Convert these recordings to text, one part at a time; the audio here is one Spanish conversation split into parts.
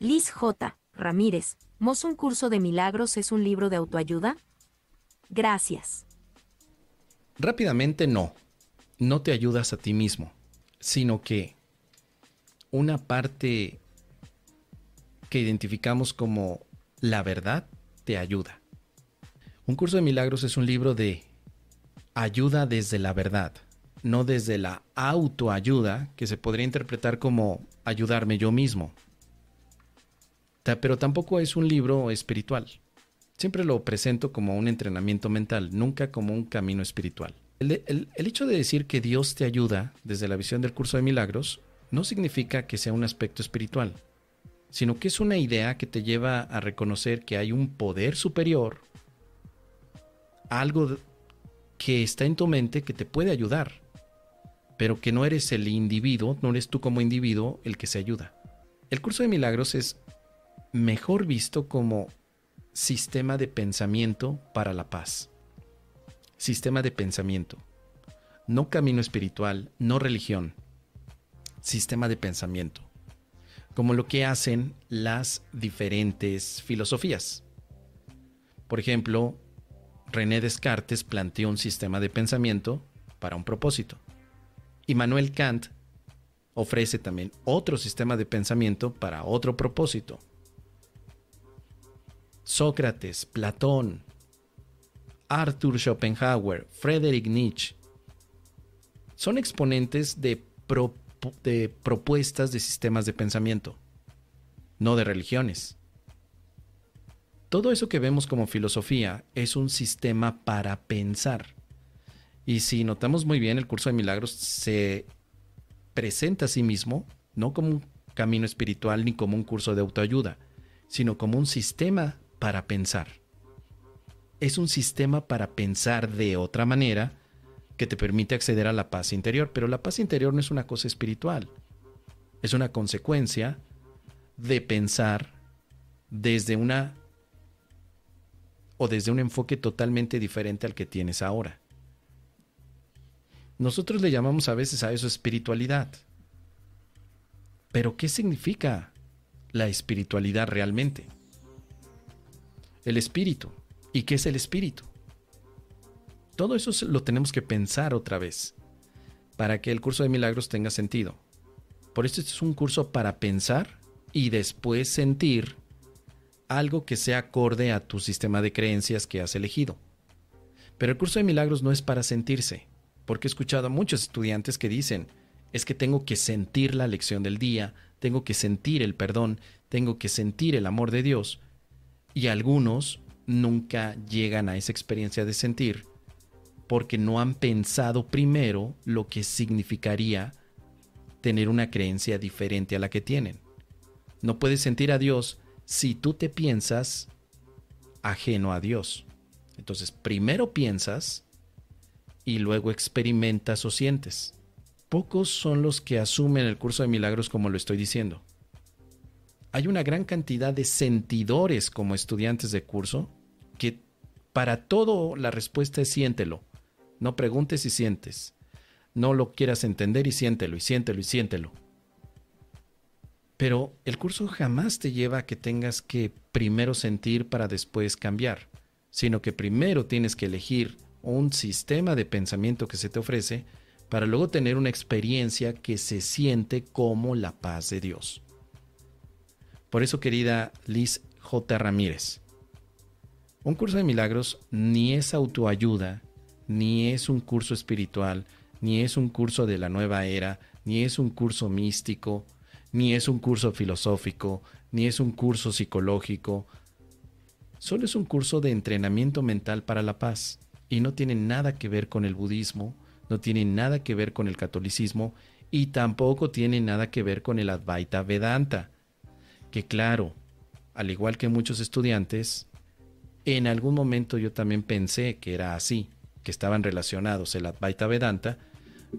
Liz J. Ramírez, ¿Mos un curso de milagros es un libro de autoayuda? Gracias. Rápidamente no. No te ayudas a ti mismo, sino que una parte que identificamos como la verdad te ayuda. Un curso de milagros es un libro de ayuda desde la verdad, no desde la autoayuda, que se podría interpretar como ayudarme yo mismo. Pero tampoco es un libro espiritual. Siempre lo presento como un entrenamiento mental, nunca como un camino espiritual. El, hecho de decir que Dios te ayuda desde la visión del curso de milagros no significa que sea un aspecto espiritual, sino que es una idea que te lleva a reconocer que hay un poder superior, algo que está en tu mente que te puede ayudar, pero que no eres el individuo, no eres tú como individuo el que se ayuda. El curso de milagros es mejor visto como sistema de pensamiento para la paz. Sistema de pensamiento. No camino espiritual, no religión. Sistema de pensamiento. Como lo que hacen las diferentes filosofías. Por ejemplo, René Descartes planteó un sistema de pensamiento para un propósito. Y Manuel Kant ofrece también otro sistema de pensamiento para otro propósito. Sócrates, Platón, Arthur Schopenhauer, Friedrich Nietzsche, son exponentes de, de propuestas de sistemas de pensamiento, no de religiones. Todo eso que vemos como filosofía es un sistema para pensar. Y si notamos muy bien, el curso de milagros se presenta a sí mismo no como un camino espiritual ni como un curso de autoayuda, sino como un sistema para pensar. Es un sistema para pensar de otra manera que te permite acceder a la paz interior, pero la paz interior no es una cosa espiritual, es una consecuencia de pensar desde una o desde un enfoque totalmente diferente al que tienes ahora. Nosotros le llamamos a veces a eso espiritualidad. Pero ¿qué significa la espiritualidad realmente? El espíritu. ¿Y qué es el espíritu? Todo eso lo tenemos que pensar otra vez para que el curso de milagros tenga sentido. Por eso este es un curso para pensar y después sentir algo que sea acorde a tu sistema de creencias que has elegido. Pero el curso de milagros no es para sentirse, porque he escuchado a muchos estudiantes que dicen, es que tengo que sentir la lección del día, tengo que sentir el perdón, tengo que sentir el amor de Dios, y algunos nunca llegan a esa experiencia de sentir porque no han pensado primero lo que significaría tener una creencia diferente a la que tienen. No puedes sentir a Dios si tú te piensas ajeno a Dios. Entonces, primero piensas y luego experimentas o sientes. Pocos son los que asumen el curso de milagros como lo estoy diciendo. Hay una gran cantidad de sentidores como estudiantes de curso que para todo la respuesta es siéntelo. No preguntes y sientes. No lo quieras entender y siéntelo y siéntelo y siéntelo. Pero el curso jamás te lleva a que tengas que primero sentir para después cambiar, sino que primero tienes que elegir un sistema de pensamiento que se te ofrece para luego tener una experiencia que se siente como la paz de Dios. Por eso, querida Liz J. Ramírez, un curso de milagros ni es autoayuda, ni es un curso espiritual, ni es un curso de la nueva era, ni es un curso místico, ni es un curso filosófico, ni es un curso psicológico. Solo es un curso de entrenamiento mental para la paz y no tiene nada que ver con el budismo, no tiene nada que ver con el catolicismo y tampoco tiene nada que ver con el Advaita Vedanta. Que claro, al igual que muchos estudiantes, en algún momento yo también pensé que era así, que estaban relacionados el Advaita Vedanta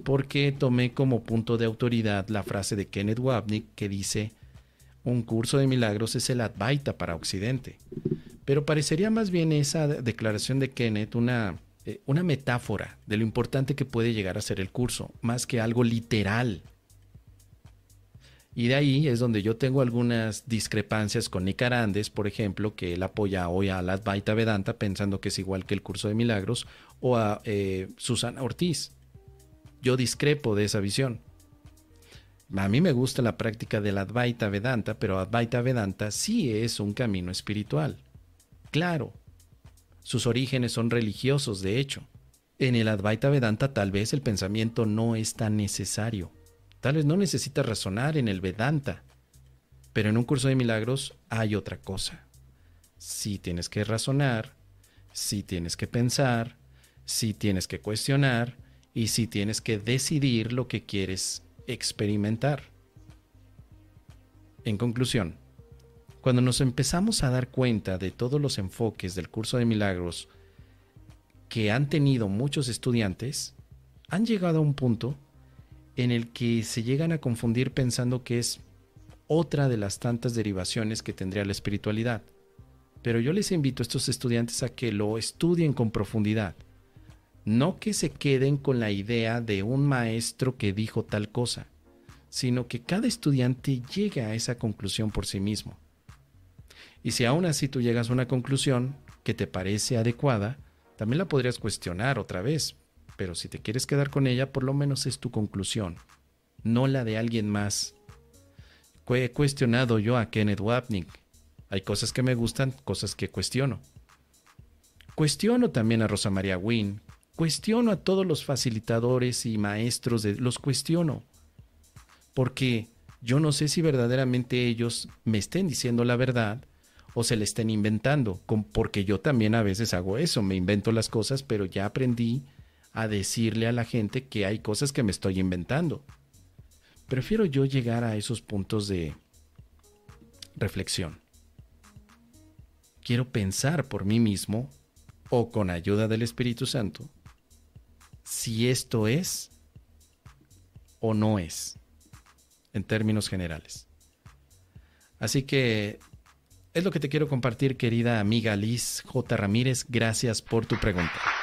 porque tomé como punto de autoridad la frase de Kenneth Wapnick que dice, un curso de milagros es el Advaita para Occidente. Pero parecería más bien esa declaración de Kenneth una, eh, una metáfora de lo importante que puede llegar a ser el curso, más que algo literal. Y de ahí es donde yo tengo algunas discrepancias con Nick Arandes, por ejemplo, que él apoya hoy a la Advaita Vedanta pensando que es igual que el curso de milagros, o a eh, Susana Ortiz. Yo discrepo de esa visión. A mí me gusta la práctica de la Advaita Vedanta, pero Advaita Vedanta sí es un camino espiritual. Claro. Sus orígenes son religiosos, de hecho. En el Advaita Vedanta tal vez el pensamiento no es tan necesario. Tal vez no necesitas razonar en el Vedanta. Pero en un curso de milagros hay otra cosa. Sí tienes que razonar, sí tienes que pensar, sí tienes que cuestionar y sí tienes que decidir lo que quieres experimentar. En conclusión, cuando nos empezamos a dar cuenta de todos los enfoques del curso de milagros que han tenido muchos estudiantes, han llegado a un punto en el que se llegan a confundir pensando que es otra de las tantas derivaciones que tendría la espiritualidad. Pero yo les invito a estos estudiantes a que lo estudien con profundidad no que se queden con la idea de un maestro que dijo tal cosa, sino que cada estudiante llegue a esa conclusión por sí mismo. Y si aún así tú llegas a una conclusión que te parece adecuada, también la podrías cuestionar otra vez, pero si te quieres quedar con ella, por lo menos es tu conclusión, no la de alguien más. He cuestionado yo a Kenneth Wapnick. Hay cosas que me gustan, cosas que cuestiono. Cuestiono también a Rosa María Wynne, Cuestiono a todos los facilitadores y maestros, de, los cuestiono, porque yo no sé si verdaderamente ellos me estén diciendo la verdad o se le estén inventando, porque yo también a veces hago eso, me invento las cosas, pero ya aprendí a decirle a la gente que hay cosas que me estoy inventando. Prefiero yo llegar a esos puntos de reflexión. Quiero pensar por mí mismo o con ayuda del Espíritu Santo si esto es o no es, en términos generales. Así que es lo que te quiero compartir, querida amiga Liz J. Ramírez. Gracias por tu pregunta.